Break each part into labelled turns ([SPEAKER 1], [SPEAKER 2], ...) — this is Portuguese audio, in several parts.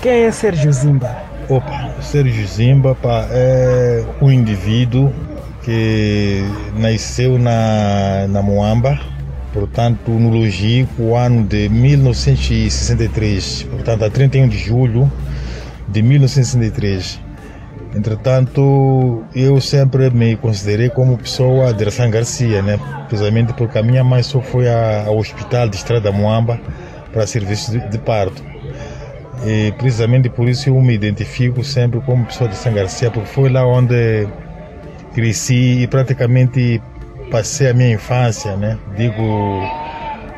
[SPEAKER 1] Quem é Sérgio Zimba?
[SPEAKER 2] Opa, Sérgio Zimba pá, é um indivíduo que nasceu na, na Moamba, portanto, no Logico, ano de 1963, portanto, a 31 de julho de 1963. Entretanto, eu sempre me considerei como pessoa de Ração Garcia, né? precisamente porque a minha mãe só foi ao hospital de Estrada Moamba para serviços de, de parto. E precisamente por isso eu me identifico sempre como pessoa de São Garcia, porque foi lá onde cresci e praticamente passei a minha infância, né? Digo,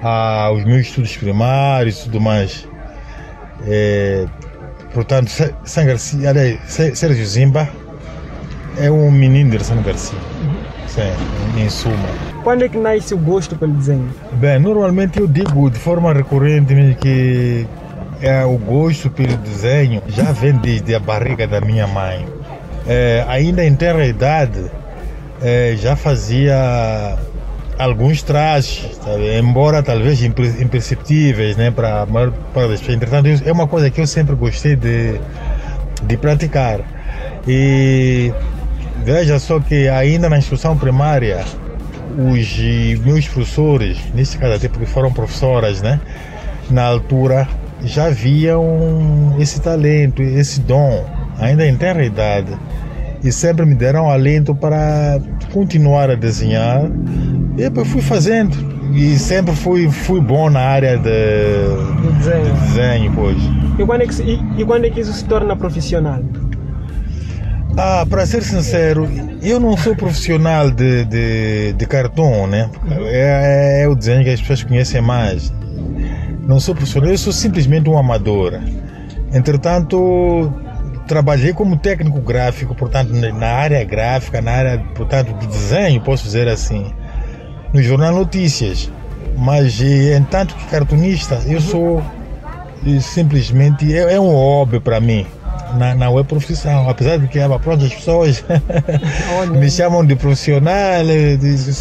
[SPEAKER 2] aos meus estudos primários e tudo mais. É, portanto, São Garcia, aliás, Sérgio Zimba é um menino de São Garcia. Sim, em suma.
[SPEAKER 1] Quando é que nasce o gosto pelo desenho?
[SPEAKER 2] Bem, normalmente eu digo de forma recorrente que é, o gosto pelo desenho já vem desde a barriga da minha mãe. É, ainda em terra idade, é, já fazia alguns trajes, sabe? embora talvez imperceptíveis né, para a maior parte das pessoas. Entretanto, é uma coisa que eu sempre gostei de, de praticar. E veja só que ainda na instrução primária, os meus professores, nesse caso até porque foram professoras, né, na altura, já viam esse talento, esse dom, ainda em tenra idade, e sempre me deram alento para continuar a desenhar. E eu fui fazendo, e sempre fui, fui bom na área de,
[SPEAKER 1] de desenho.
[SPEAKER 2] de desenho pois.
[SPEAKER 1] E quando, é que, e, e quando é que isso se torna profissional?
[SPEAKER 2] Ah, para ser sincero, eu não sou profissional de, de, de cartão, né? É, é, o desenho que as pessoas conhecem mais. Não sou profissional, eu sou simplesmente um amador. Entretanto, trabalhei como técnico gráfico, portanto, na área gráfica, na área, portanto, de desenho, posso dizer assim, no Jornal Notícias. Mas, entanto que cartunista, eu sou simplesmente, é, é um hobby para mim na, na web profissão, apesar de que é, pronto, as pessoas me chamam de profissional,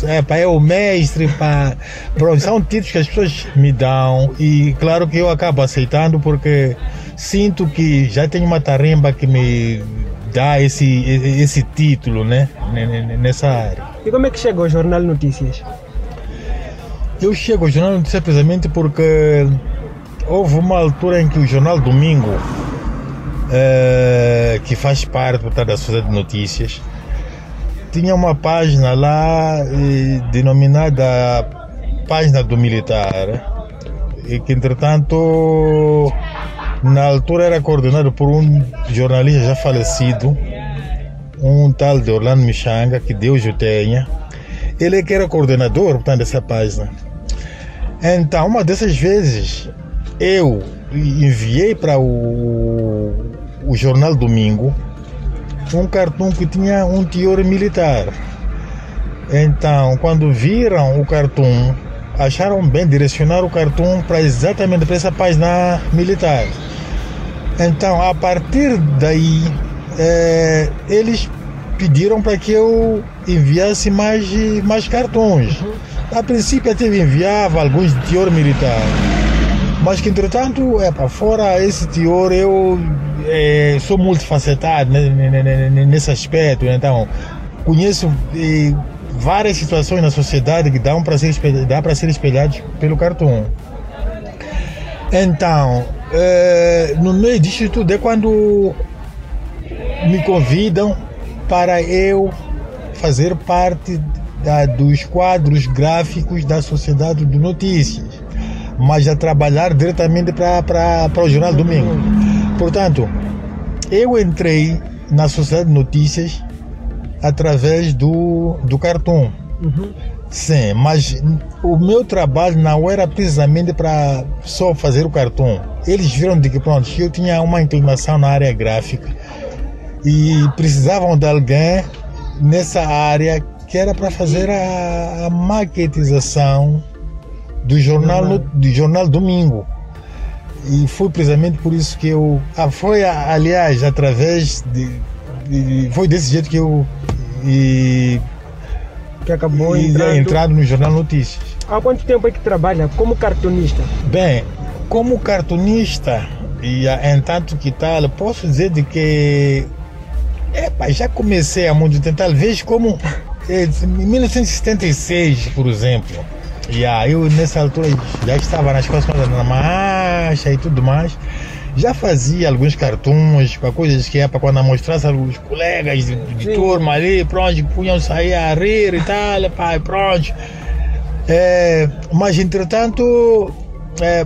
[SPEAKER 2] é, pá, é o mestre, pá. Pronto, são títulos que as pessoas me dão e claro que eu acabo aceitando porque sinto que já tenho uma tarimba que me dá esse, esse título, né, nessa área.
[SPEAKER 1] E como é que chega o Jornal Notícias?
[SPEAKER 2] Eu chego ao Jornal Notícias precisamente porque houve uma altura em que o Jornal Domingo uh, que faz parte portanto, da Sociedade de Notícias, tinha uma página lá eh, denominada Página do Militar, e que entretanto na altura era coordenado por um jornalista já falecido, um tal de Orlando Michanga, que Deus o tenha. Ele é que era coordenador portanto, dessa página. Então, uma dessas vezes, eu enviei para o, o jornal Domingo um cartão que tinha um teor militar. Então, quando viram o cartão, acharam bem direcionar o cartão para exatamente para essa página militar. Então, a partir daí, é, eles pediram para que eu enviasse mais, mais cartões. A princípio, até enviava alguns de teor militar. Mas que, entretanto, é, para fora esse teor, eu é, sou multifacetado nesse aspecto, então conheço é, várias situações na sociedade que dão para ser dá para ser espelhadas pelo cartão. Então, é, no meio disso tudo é quando me convidam para eu fazer parte da, dos quadros gráficos da Sociedade de Notícias, mas a trabalhar diretamente para o Jornal Domingo. Portanto, eu entrei na Sociedade de Notícias através do, do cartão. Uhum. Sim, mas o meu trabalho não era precisamente para só fazer o cartão. Eles viram de que pronto, eu tinha uma inclinação na área gráfica e precisavam de alguém nessa área que era para fazer a, a maquetização do jornal, do jornal Domingo. E foi precisamente por isso que eu. Ah, foi, aliás, através de, de, Foi desse jeito que eu. E,
[SPEAKER 1] que acabou e, entrando...
[SPEAKER 2] entrado no Jornal Notícias.
[SPEAKER 1] Há quanto tempo é que trabalha como cartunista?
[SPEAKER 2] Bem, como cartunista, E ah, entanto que tal, posso dizer de que epa, já comecei há muito tempo, talvez como eh, em 1976, por exemplo. E aí eu nessa altura já estava nas coisas na marcha e tudo mais. Já fazia alguns cartões com coisas que é para quando mostrasse os colegas de, de turma ali, pronto, punham sair a rir e tal, pai, pronto. É, mas entretanto é,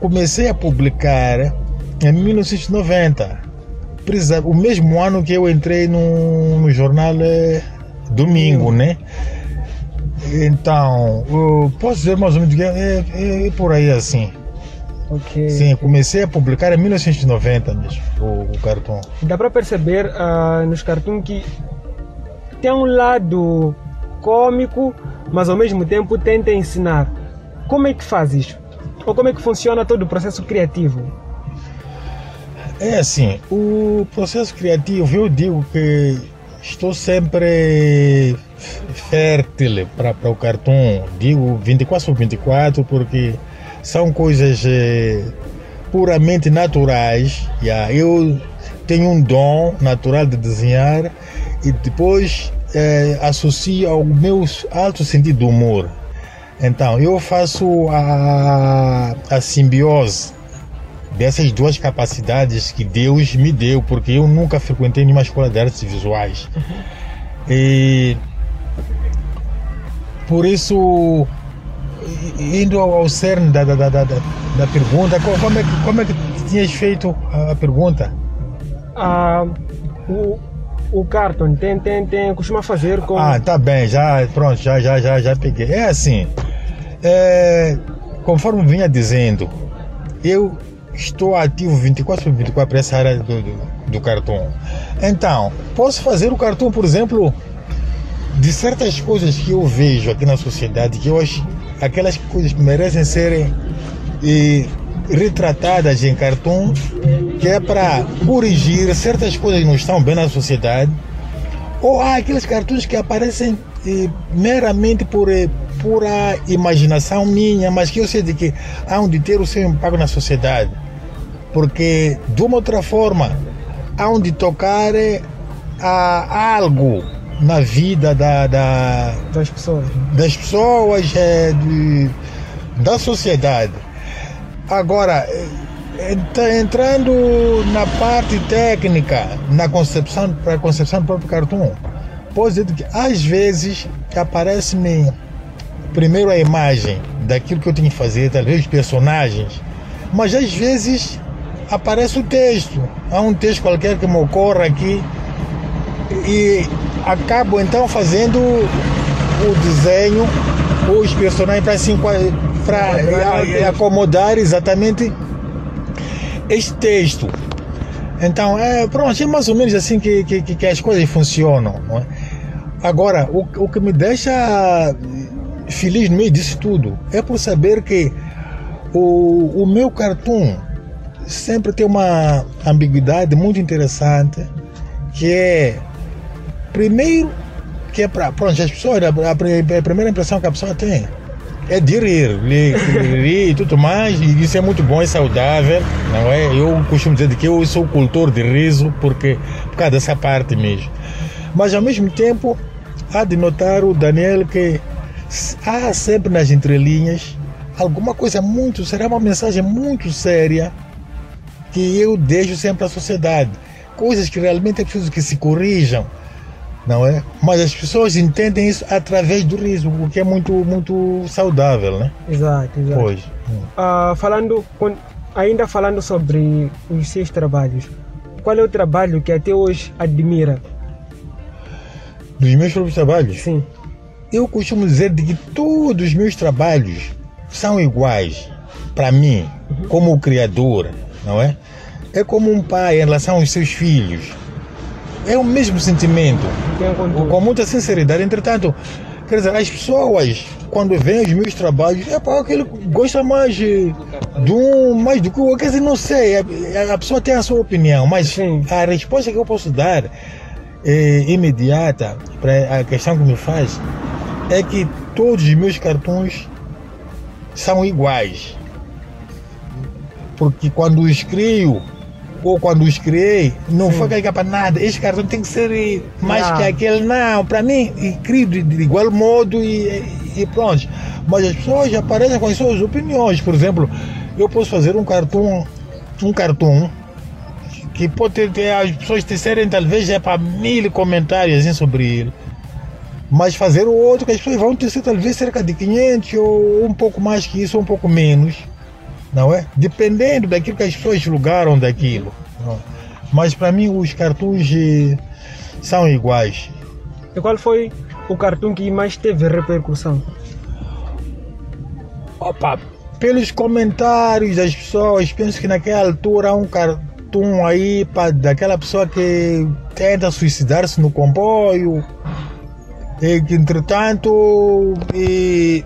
[SPEAKER 2] comecei a publicar em 1990, presa- o mesmo ano que eu entrei no, no jornal é, Domingo, né? Então, eu posso dizer mais ou menos que é, é- é por aí assim.
[SPEAKER 1] Ok.
[SPEAKER 2] Sim, comecei a publicar em 1990 mesmo, o, o cartão.
[SPEAKER 1] Dá para perceber ah, nos cartoons que tem um lado cômico, mas ao mesmo tempo tenta ensinar. Como é que faz isso? Ou como é que funciona todo o processo criativo?
[SPEAKER 2] É assim, o processo criativo, eu digo que estou sempre fértil para o cartão. Digo 24 sobre 24 porque são coisas eh, puramente naturais. Yeah. Eu tenho um dom natural de desenhar e depois eh, associo ao meu alto sentido de humor. Então, eu faço a, a simbiose dessas duas capacidades que Deus me deu, porque eu nunca frequentei nenhuma escola de artes visuais. E por isso, indo ao cerne da, da, da, da, da pergunta, co- como é, que, como é que tinhas feito a pergunta?
[SPEAKER 1] Ah, o, o cartoon tem, tem, tem, costuma fazer com.
[SPEAKER 2] Ah, tá bem, já, pronto, já, já, já, já peguei. É assim, é, conforme vinha dizendo, eu estou ativo 24 por 24 para essa área do, do, do cartão. Então, posso fazer o cartão, por exemplo, de certas coisas que eu vejo aqui na sociedade, que eu acho aquelas coisas que merecem serem eh, retratadas em cartão, que é para corrigir certas coisas que não estão bem na sociedade, ou há aqueles cartões que aparecem eh, meramente por eh, pura imaginação minha, mas que eu sei de que há um de ter o seu impacto na sociedade. Porque, de uma outra forma, há um de tocar eh, a algo na vida da, da,
[SPEAKER 1] das pessoas.
[SPEAKER 2] das pessoas, é, de- da sociedade. Agora, é, entra- entrando na parte técnica, na concepção, para a concepção do próprio cartoon, posso dizer que às vezes aparece-me primeiro a imagem daquilo que eu tenho que fazer, talvez os personagens, mas às vezes aparece o texto. Há um texto qualquer que me ocorre aqui e acabo então fazendo o desenho, os personagens para enqua- para acomodar exatamente este texto. Então, é, pronto, é mais ou menos assim que, que, que as coisas funcionam. É? Agora, o, o que me deixa feliz no meio disso tudo é por saber que o, o meu cartoon sempre tem uma ambiguidade muito interessante, que é, primeiro, que é para as pessoas, a, a, a primeira impressão que a pessoa tem é de rir, rir, e tudo mais, e isso é muito bom e saudável, não é? Eu costumo dizer que eu sou cultor de riso, porque, por causa dessa parte mesmo. Mas ao mesmo tempo, há de notar o Daniel que há sempre nas entrelinhas alguma coisa muito, será uma mensagem muito séria que eu deixo sempre à sociedade. Coisas que realmente é preciso que se corrijam, não é? Mas as pessoas entendem isso através do riso, o que é muito, muito saudável, né?
[SPEAKER 1] Exato, exato.
[SPEAKER 2] Pois.
[SPEAKER 1] Ah, falando, ainda falando sobre os seus trabalhos, qual é o trabalho que até hoje admira?
[SPEAKER 2] Dos meus próprios trabalhos,
[SPEAKER 1] Sim.
[SPEAKER 2] eu costumo dizer de que todos os meus trabalhos são iguais para mim, como o criador, não é? É como um pai em relação aos seus filhos. É o mesmo sentimento. Com muita sinceridade. Entretanto, quer dizer, as pessoas, quando veem os meus trabalhos, é para aquele que gosta mais eh, de um, mais do que o outro. Quer dizer, não sei, a, pessoa tem a sua opinião, mas
[SPEAKER 1] Sim.
[SPEAKER 2] a resposta que eu posso dar eh, imediata para a questão que me faz é que todos os meus cartões são iguais. Porque quando os crio, ou quando os criei, não foi carregar para nada. Este cartão tem que ser mais
[SPEAKER 1] Ah.
[SPEAKER 2] que aquele. Não, para mim, e crio de, de igual modo e, e pronto. Mas as pessoas aparecem com as suas opiniões. Por exemplo, eu posso fazer um cartão, um cartão que pode ter, ter- as pessoas tecerem talvez é para mil comentários assim, sobre ele. Mas fazer o outro que as pessoas vão tecer talvez cerca de 500 ou um pouco mais que isso, ou um pouco menos. Não é? Dependendo daquilo que as pessoas julgaram daquilo. não? Mas para mim os cartões eh, são iguais.
[SPEAKER 1] E qual foi o cartoon que mais teve repercussão?
[SPEAKER 2] Opa, pelos comentários das pessoas, penso que naquela altura há um cartoon aí pra, daquela pessoa que tenta suicidar-se no comboio, e que entretanto e,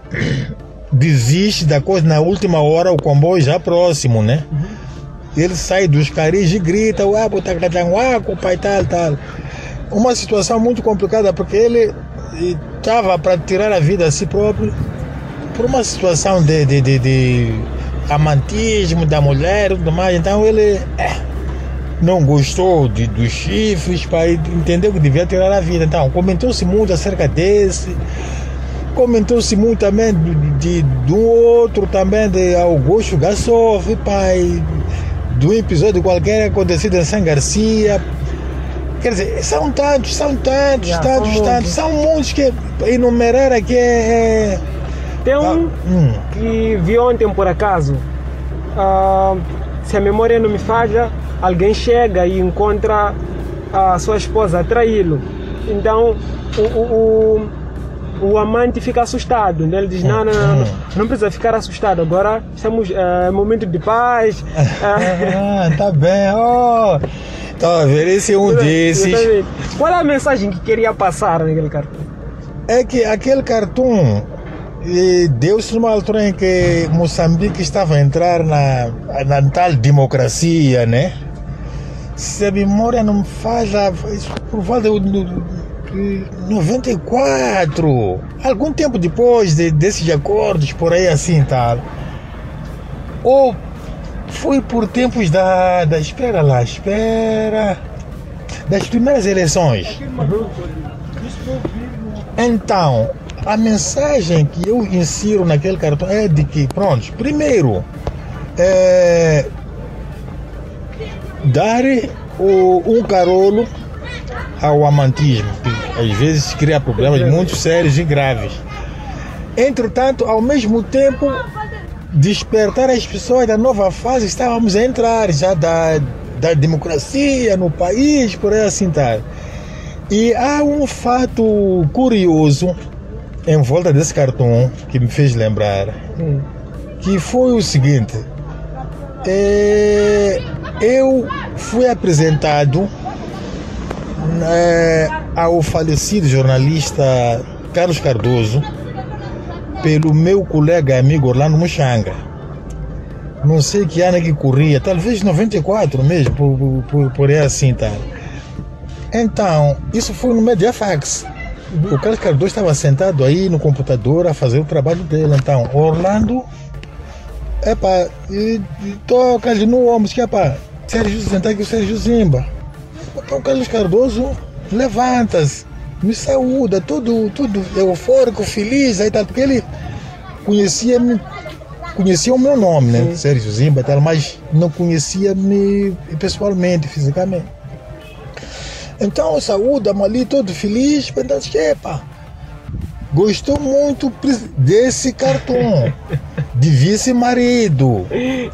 [SPEAKER 2] desiste da coisa na última hora, o comboio já próximo, né? Ele sai dos caris e grita, ué, botacatanguaco, pai tal, tal. Uma situação muito complicada porque ele estava para tirar a vida a si próprio por uma situação de, de, de, de amantismo da mulher e tudo mais. Então ele eh, não gostou de, dos chifres, pai, entendeu que devia tirar a vida. Então comentou-se muito acerca desse. Comentou-se muito também de, de, um outro também de Augusto Gassoff, pai, de um episódio qualquer acontecido em São Garcia. Quer dizer, são tantos, são tantos,
[SPEAKER 1] Já, são
[SPEAKER 2] tantos, tantos, são muitos que enumerar aqui é. é
[SPEAKER 1] Tem
[SPEAKER 2] ah,
[SPEAKER 1] um
[SPEAKER 2] hum.
[SPEAKER 1] que vi ontem por acaso. Ah, se a memória não me falha, alguém chega e encontra a sua esposa a traí-lo. Então o, o, o, o amante fica assustado. Né? Ele diz: não, não, não, não, não precisa ficar assustado. Agora estamos em momento de paz. Ah,
[SPEAKER 2] tá bem. Oh, tá ver, esse é um desses.
[SPEAKER 1] Qual é a mensagem que queria passar naquele cartão?
[SPEAKER 2] É que aquele cartoon eh, deu-se numa altura em que Moçambique estava a entrar na, na tal democracia, né? Se a memória não me isso por volta do- do- de 94, algum tempo depois de, desses acordos, por aí assim tal. Ou foi por tempos da, da. Espera lá, espera. Das primeiras eleições. Então, a mensagem que eu insiro naquele cartão é de que, pronto, primeiro, é, dar o, um carolo ao amantismo, às vezes cria problemas muito sérios e graves. Entretanto, ao mesmo tempo, despertar as pessoas da nova fase estávamos a entrar já da, da democracia no país, por aí assim tal. E há um fato curioso em volta desse cartão que me fez lembrar, que foi o seguinte. É, eu fui apresentado é, ao falecido jornalista Carlos Cardoso pelo meu colega e amigo Orlando Muxanga. Não sei que ano que corria, talvez 94 mesmo, por, por, por, aí assim, tá? Então, isso foi no Mediafax. O Carlos Cardoso estava sentado aí no computador a fazer o trabalho dele. Então, Orlando, epá, e, e toca ali no ombro, que epá, Sérgio, sentar aqui o Sérgio Zimba. Então, o Carlos Cardoso levanta-se, me saúda, tudo, tudo eufórico, feliz, aí tal, porque ele conhecia-me, conhecia o meu nome, né?
[SPEAKER 1] Sim.
[SPEAKER 2] Sérgio Zimba, tal, mas não conhecia-me pessoalmente, fisicamente. Então, saúda-me ali, todo feliz, pensando, epa, gostou muito desse cartão, de vice-marido.
[SPEAKER 1] Sim.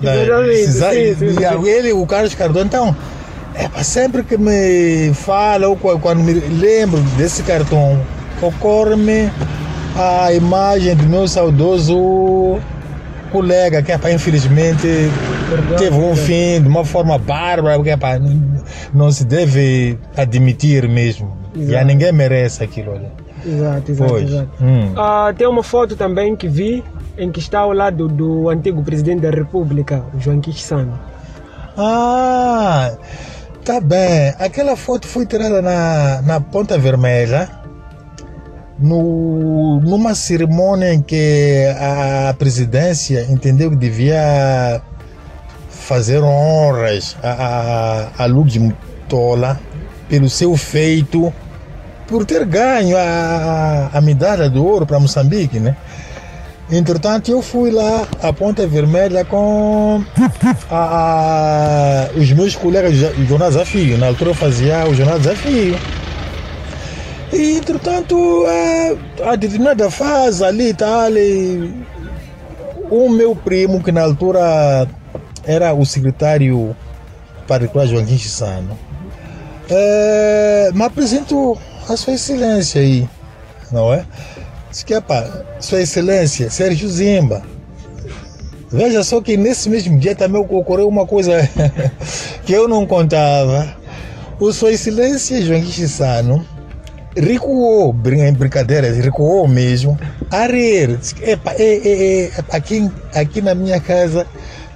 [SPEAKER 2] ele, o Carlos Cardoso, então, epa, sempre que me fala ou qu- quando me lembro desse cartão, ocorre-me a imagem do meu saudoso colega, que epa, infelizmente
[SPEAKER 1] Perdão,
[SPEAKER 2] teve um fim de uma forma bárbara, porque epa, não- se deve admitir mesmo. Já ninguém merece aquilo ali.
[SPEAKER 1] Exato, exato,
[SPEAKER 2] Pois.
[SPEAKER 1] exato.
[SPEAKER 2] Hum.
[SPEAKER 1] Ah, tem uma foto também que vi em que está ao lado do antigo presidente da República, João Quixano.
[SPEAKER 2] Ah, tá bem. Aquela foto foi tirada na, na Ponta Vermelha, no, numa cerimônia em que a presidência entendeu que devia fazer honras a, a, a Mutola pelo seu feito, por ter ganho a, a medalha de ouro para Moçambique, né? Entretanto, eu fui lá à Ponta Vermelha com a, a, os meus colegas do Jornal Desafio. Na altura eu fazia o Jornal Desafio. E, entretanto, a, a determinada fase ali e tal, o meu primo, que na altura era o secretário particular Joaquim Chissano, é, me apresentou a Sua Excelência aí, não é? Disse que, pá, Sua Excelência, Sérgio Zimba. Veja só que nesse mesmo dia também ocorreu uma coisa que eu não contava. O Sua Excelência Joaquim Chissano recuou, em brincadeiras, recuou mesmo, a rir. Epa, é, é, é, aqui, aqui na minha casa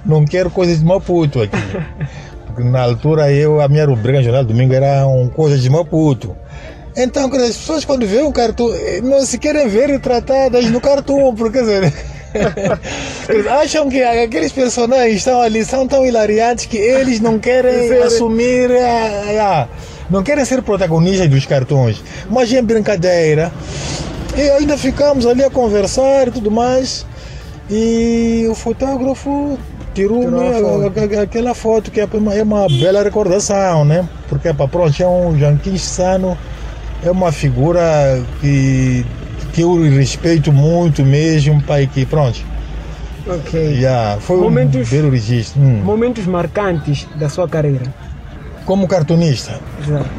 [SPEAKER 2] não quero coisas de Maputo aqui. Porque na altura eu, a minha rubrica no Jornal Domingo era um coisa de Maputo. Então, as pessoas quando veem um cartoon, não se querem ver retratadas no cartoon, porque dizer, acham que aqueles personagens estão ali, são tão hilariantes que eles não querem assumir a, a não querem ser protagonistas dos cartões, mas em brincadeira. E ainda ficamos ali a conversar e tudo mais. E o fotógrafo tirou foto. aquela foto que é uma, é uma bela recordação, né? Porque para pronto, é um Janquim Sano, é uma figura que, que eu respeito muito mesmo, pai, que pronto.
[SPEAKER 1] Ok.
[SPEAKER 2] Yeah, foi momentos, um belo registro. Hum.
[SPEAKER 1] Momentos marcantes da sua carreira.
[SPEAKER 2] Como cartunista?
[SPEAKER 1] Exato.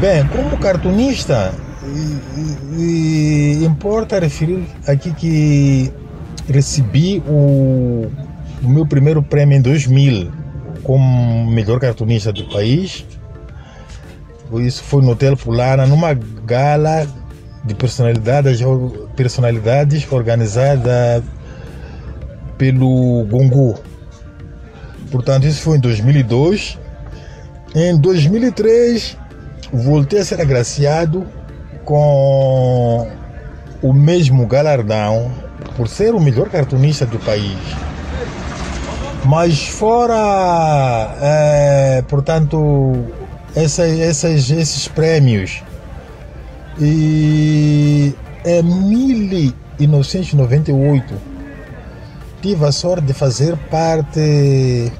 [SPEAKER 2] Bem, como cartunista, e, e, importa referir aqui que recebi o, o meu primeiro prêmio em 2000 como melhor cartunista do país. Isso foi no Hotel Fulana, numa gala de personalidades, personalidades organizada pelo Gongu. Portanto, isso foi em 2002. Em 2003, voltei a ser agraciado com o mesmo galardão por ser o melhor cartunista do país. Mas fora, é, portanto, essa, essas, esses prêmios, e em 1998 tive a sorte de fazer parte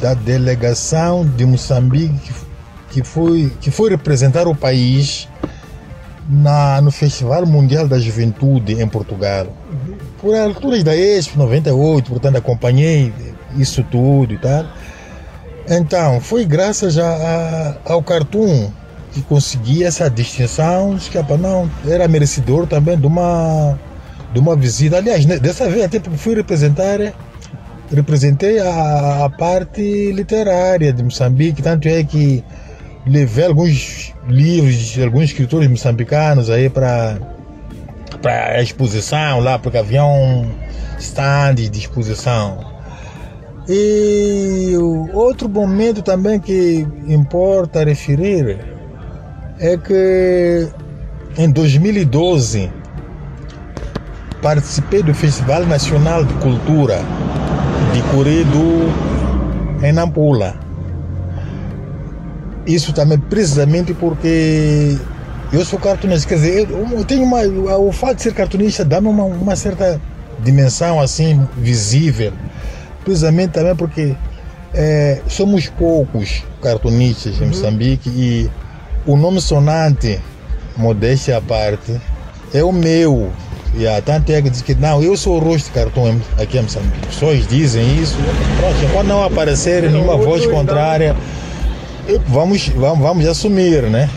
[SPEAKER 2] da delegação de Moçambique que foi, que foi representar o país na, no Festival Mundial da Juventude em Portugal. Por alturas da Expo 98, portanto acompanhei isso tudo e tal. Então, foi graças a, a, ao Cartoon que consegui essa distinção, que não, era merecedor também de uma, de uma visita. Aliás, dessa vez até fui representar representei a, a, parte literária de Moçambique, tanto é que levei alguns livros de alguns escritores moçambicanos aí para para exposição lá, porque havia um stand de exposição. E outro momento também que importa referir é que em 2012 participei do Festival Nacional de Cultura de Curido em Nampula. Isso também precisamente porque eu sou cartunista, quer dizer, eu tenho uma, o fato de ser cartunista dá-me uma, uma certa dimensão assim visível, precisamente também porque é, somos poucos cartunistas em uhum. Moçambique e o nome sonante, modéstia à parte, é o meu, Yeah, tanto é que diz que não, eu sou o rosto de cartão aqui em Moçambique. Pessoas dizem isso. Pronto, não aparecer nenhuma voz contrária, vamos, vamos, vamos assumir, né?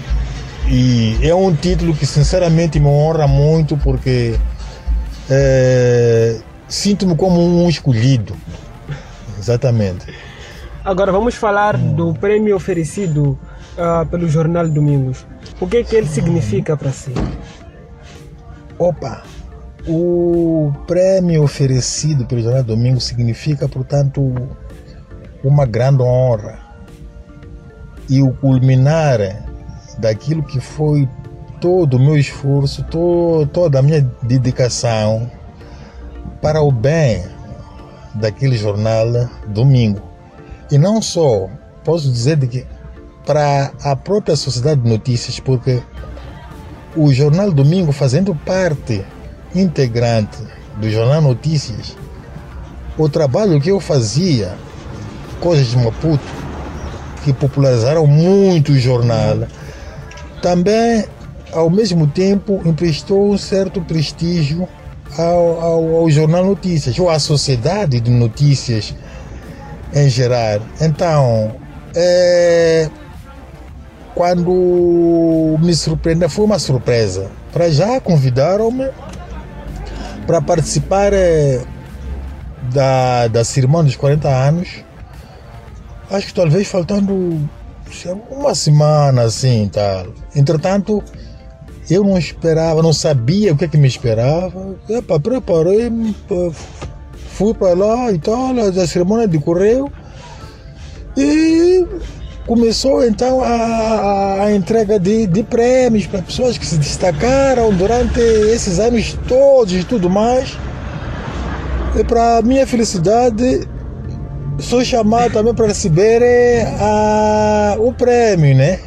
[SPEAKER 2] E é um título que sinceramente me honra muito porque é, sinto-me como um escolhido. Exatamente.
[SPEAKER 1] Agora vamos falar hum. do prêmio oferecido uh, pelo Jornal Domingos. O que é que ele significa para si?
[SPEAKER 2] Opa! O prêmio oferecido pelo Jornal Domingo significa, portanto, uma grande honra e o culminar daquilo que foi todo o meu esforço, todo, toda a minha dedicação para o bem daquele jornal domingo. E não só, posso dizer de que para a própria sociedade de notícias, porque o jornal domingo fazendo parte integrante do jornal Notícias, o trabalho que eu fazia, coisas de Maputo, que popularizaram muito o jornal, também ao mesmo tempo emprestou um certo prestígio ao, ao, ao, Jornal Notícias, ou à sociedade de notícias em geral. Então, é, quando me surpreendeu, foi uma surpresa. Para já convidaram-me para participar é, da, da cerimônia dos 40 anos. Acho que talvez faltando uma semana assim tal. Entretanto, eu não esperava, não sabia o que, é que me esperava. Epa, preparei, fui para lá e tal, a cerimônia de correio. E começou então a, a entrega de, de prêmios para pessoas que se destacaram durante esses anos todos e tudo mais. E para minha felicidade, sou chamado também para receber a, o prêmio, né?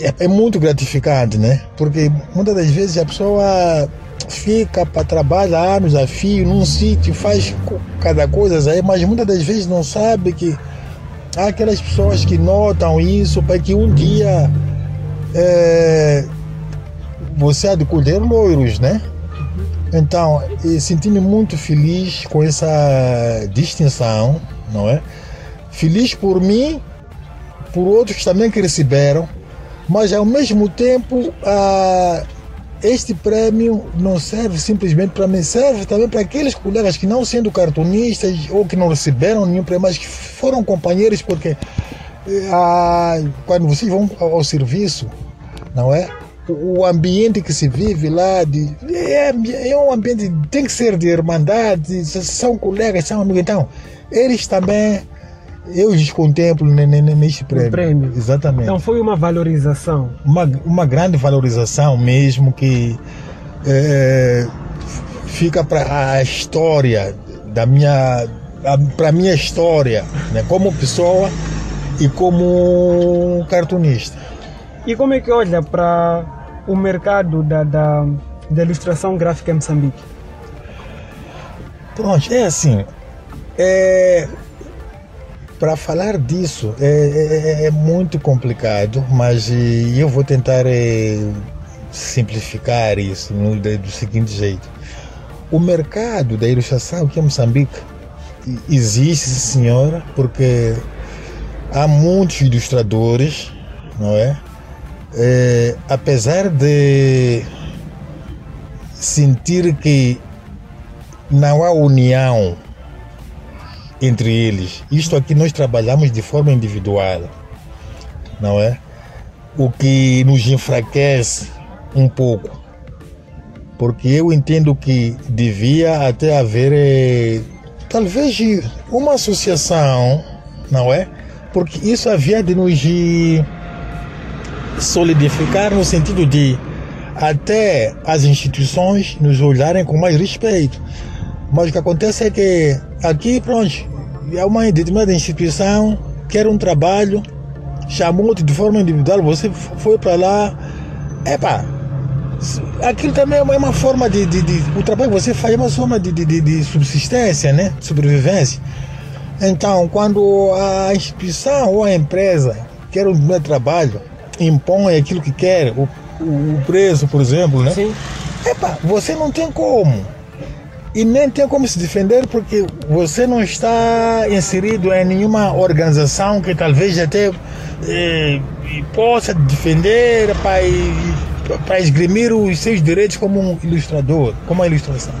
[SPEAKER 2] É, é muito gratificante, né? Porque muitas das vezes a pessoa fica para trabalhar anos a fio num sítio, faz cada coisa aí, mas muitas das vezes não sabe que há aquelas pessoas que notam isso para que um dia é, você há loiros, né? Então, senti-me muito feliz com essa distinção, não é? Feliz por mim, por outros também que receberam, mas ao mesmo tempo este prêmio não serve simplesmente para mim, serve também para aqueles colegas que não sendo cartunistas ou que não receberam nenhum prêmio, mas que foram companheiros, porque ah, quando vocês vão ao serviço, não é? O ambiente que se vive lá de, é, é um ambiente tem que ser de irmandade, são colegas, são amigos. Então, eles também eu os contemplo neste prêmio.
[SPEAKER 1] prêmio.
[SPEAKER 2] Exatamente.
[SPEAKER 1] Então foi uma valorização.
[SPEAKER 2] Uma, uma grande valorização mesmo que é, fica para a história da minha para a minha história, né, como pessoa e como cartunista.
[SPEAKER 1] E como é que olha para o mercado da, da, da ilustração gráfica em Moçambique?
[SPEAKER 2] Pronto, é assim. É, para falar disso é, é, é, muito complicado, mas eu vou tentar é, simplificar isso no, do seguinte jeito. O mercado da ilustração aqui em Moçambique existe, senhora, porque há muitos ilustradores, não é? é apesar de sentir que não há união entre eles. Isto aqui nós trabalhamos de forma individual, não é? O que nos enfraquece um pouco. Porque eu entendo que devia até haver eh, talvez uma associação, não é? Porque isso havia de nos solidificar no sentido de até as instituições nos olharem com mais respeito. Mas o que acontece é que aqui, pronto, é uma determinada instituição quer um trabalho, chamou-te de forma individual, você foi para lá. Epá, aquilo também é uma forma de, de, de, O trabalho que você faz é uma forma de, de, de subsistência, né? Sobrevivência. Então, quando a instituição ou a empresa quer um meu trabalho, impõe aquilo que quer, o, o preço, por exemplo, né?
[SPEAKER 1] Sim.
[SPEAKER 2] Epa, você não tem como e nem tem como se defender porque você não está inserido em nenhuma organização que talvez até eh, possa defender para, esgrimir os seus direitos como um ilustrador, como a ilustração.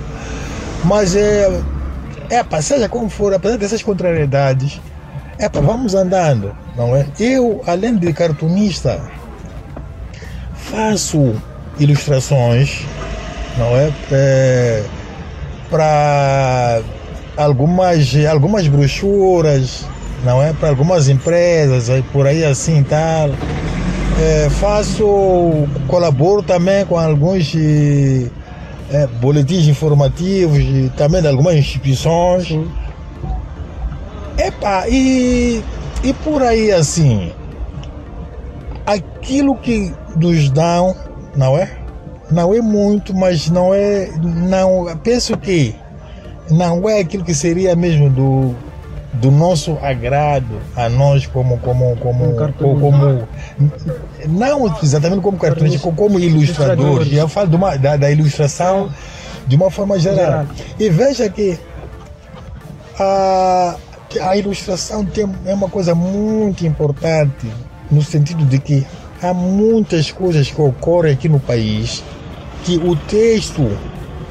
[SPEAKER 2] Mas é, é seja como for, apesar dessas contrariedades, é vamos andando, não é? Eu, além de cartunista, faço ilustrações, não é? é para algumas, algumas brochuras, não é? Para algumas empresas, por aí assim tal. É, faço, colaboro também com alguns é, boletins informativos também de algumas instituições.
[SPEAKER 1] Sim.
[SPEAKER 2] Epa, e, e por aí assim, aquilo que nos dão, não é? Não é muito, mas não é. Não, penso que não é aquilo que seria mesmo do, do nosso agrado a nós como como como
[SPEAKER 1] Como
[SPEAKER 2] como, não exatamente como cartunista como, ilustradores
[SPEAKER 1] Ilustradores.
[SPEAKER 2] eu falo de uma, da, da ilustração de uma forma geral e veja que a, a ilustração tem, é uma coisa muito importante no sentido de que há muitas coisas que ocorrem aqui no país que o texto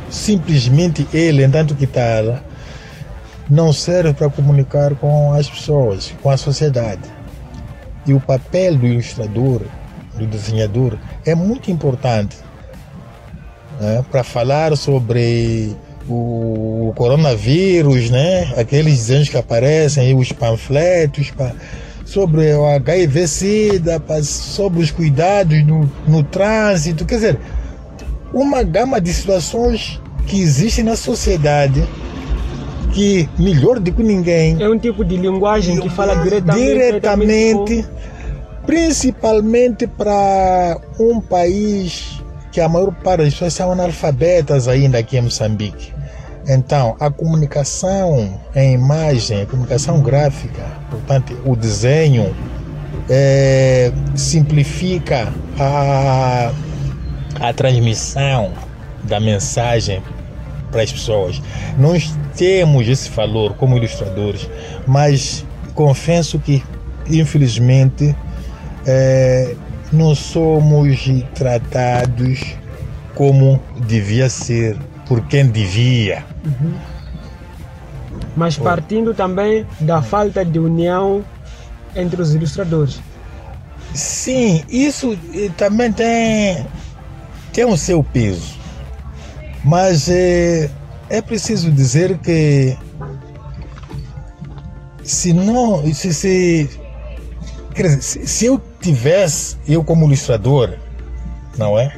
[SPEAKER 2] simplesmente ele, entanto que tal, não serve para comunicar com as pessoas, com a sociedade. E o papel do ilustrador, do desenhador, é muito importante né, para falar sobre o coronavírus, né, aqueles desenhos que aparecem, os panfletos, pa- sobre o HIV-Sida, sobre os cuidados no, no trânsito, quer dizer, uma gama de situações que existem na sociedade que melhor do que ninguém
[SPEAKER 1] É um tipo de linguagem que fala diretamente,
[SPEAKER 2] diretamente principalmente para um país que a maior parte das pessoas são analfabetas ainda aqui em Moçambique. Então, a comunicação em imagem, a comunicação gráfica, portanto, o desenho, eh, simplifica a, a transmissão da mensagem para as pessoas. Nós temos esse valor como ilustradores, mas confesso que, infelizmente, eh, não somos tratados como devia ser, por quem devia.
[SPEAKER 1] Mas partindo também da falta de união entre os ilustradores.
[SPEAKER 2] Sim, isso eh, também tem, tem o seu peso. Mas eh, é preciso dizer que se não. Se, se, dizer, se, se eu tivesse, eu como ilustrador, não é?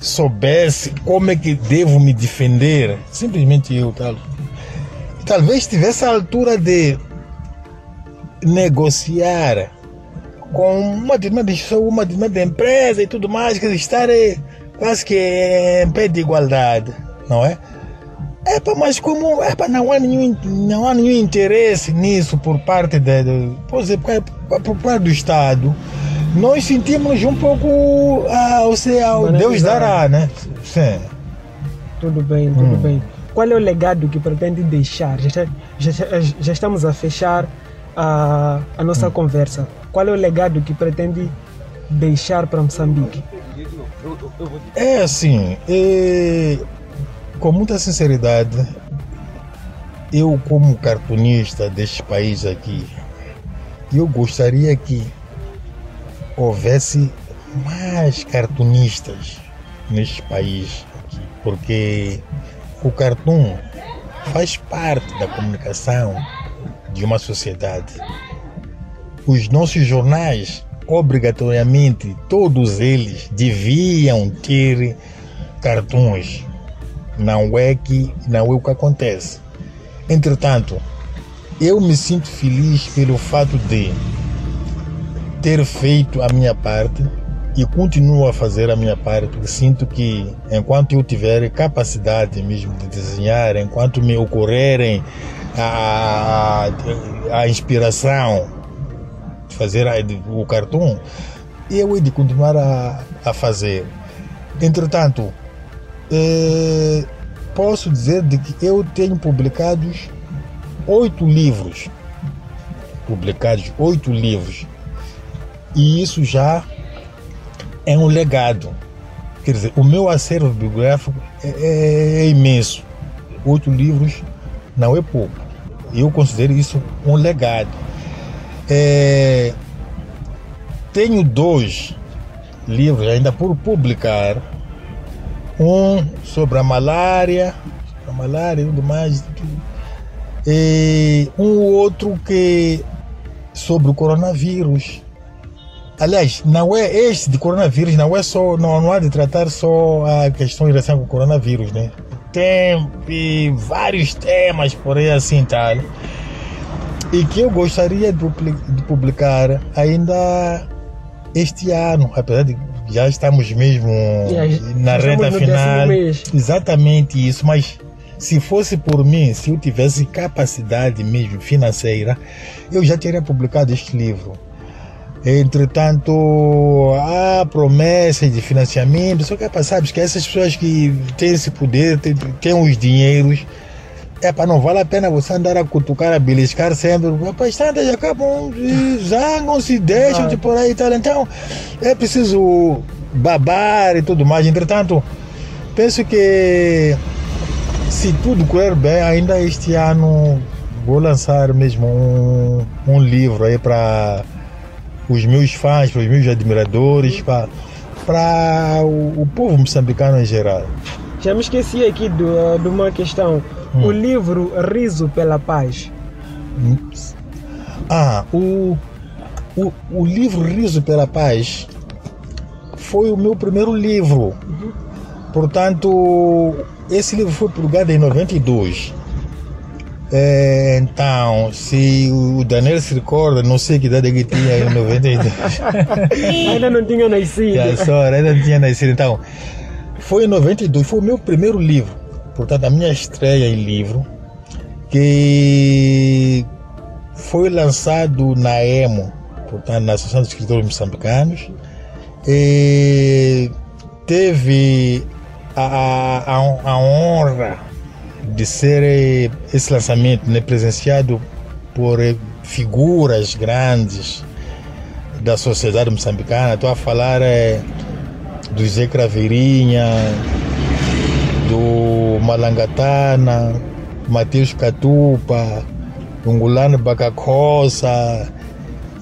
[SPEAKER 2] Soubesse como é que devo me defender, simplesmente eu tal. Talvez tivesse a altura de negociar com uma instituição, uma determinada empresa e tudo mais, que estar quase que em pé de igualdade, não é? Epa, mas como epa, não, há nenhum, não há nenhum interesse nisso por parte de, de, por parte do Estado, nós sentimos um pouco, ah, ou seja, o Deus dará, né? Sim.
[SPEAKER 1] Tudo bem, tudo
[SPEAKER 2] Hum.
[SPEAKER 1] bem. Qual é o legado que pretende deixar? Já, já- já estamos a fechar a, a nossa
[SPEAKER 2] Hum.
[SPEAKER 1] conversa. Qual é o legado que pretende deixar para Moçambique?
[SPEAKER 2] É assim, é, com muita sinceridade, eu como cartunista deste país aqui, eu gostaria que houvesse mais cartunistas neste país, porque o cartoon faz parte da comunicação de uma sociedade. Os nossos jornais, obrigatoriamente, todos eles deviam ter cartões. Não é que não é o que acontece. Entretanto, eu me sinto feliz pelo fato de ter feito a minha parte e continuo a fazer a minha parte, porque sinto que enquanto eu tiver capacidade mesmo de desenhar, enquanto me ocorrerem a, a inspiração de fazer a- o cartão, eu hei de continuar a, a fazer. Entretanto, eh, posso dizer de que eu tenho publicados oito livros. Publicados oito livros. E isso já é um legado. Quer dizer, o meu acervo biográfico é, é- é imenso. Oito livros não é pouco. Eu considero isso um legado. É, tenho dois livros ainda por publicar. Um sobre a malária, a malária e tudo mais. E um outro que sobre o coronavírus. Aliás, não é este de coronavírus, não é só, não, não há de tratar só a questão em relação com o coronavírus, né? Tem e vários temas por aí assim tal. E que eu gostaria de publicar ainda este ano, apesar de já estamos mesmo na reta final. Exatamente isso, mas se fosse por mim, se eu tivesse capacidade mesmo financeira, eu já teria publicado este livro. Entretanto, há promessas de financiamento, só que é sabes que essas pessoas que têm esse poder, têm, têm os dinheiros, é para não vale a pena você andar a cutucar, a beliscar sempre. Rapaz, tantas acabam, zangam-se, deixam de por aí e tal. Então, é preciso babar e tudo mais. Entretanto, penso que se tudo correr bem, ainda este ano vou lançar mesmo um, um livro aí para os meus fãs, para os meus admiradores, para o, o, povo moçambicano em geral.
[SPEAKER 1] Já me esqueci aqui do, de uma questão. Hum. O livro Riso pela Paz.
[SPEAKER 2] Ah, o, o, o livro Riso pela Paz foi o meu primeiro livro. Uhum. Portanto, esse livro foi publicado em 92. É, então, se o Daniel se recorda, não sei que idade que tinha em 92.
[SPEAKER 1] ainda não tinha nascido.
[SPEAKER 2] Já só, ainda não tinha nascido. Então, foi em 92, foi o meu primeiro livro. Portanto, a minha estreia em livro, que foi lançado na EMO, portanto, na Associação de Escritores Moçambicanos, e teve a, a, a honra de ser eh, esse lançamento né, presenciado por eh, figuras grandes da sociedade moçambicana. Estou a falar é, do Zé Craveirinha, do Malangatana, Mateus Catupa, Ungulano Bacacosa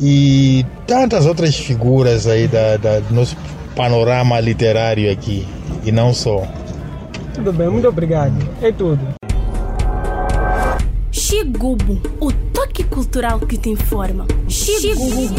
[SPEAKER 2] e tantas outras figuras aí da, da, do nosso panorama literário aqui, e não só.
[SPEAKER 1] Tudo bem, muito obrigado. É tudo.
[SPEAKER 3] Xigubo, o toque cultural que te informa. Xigubo.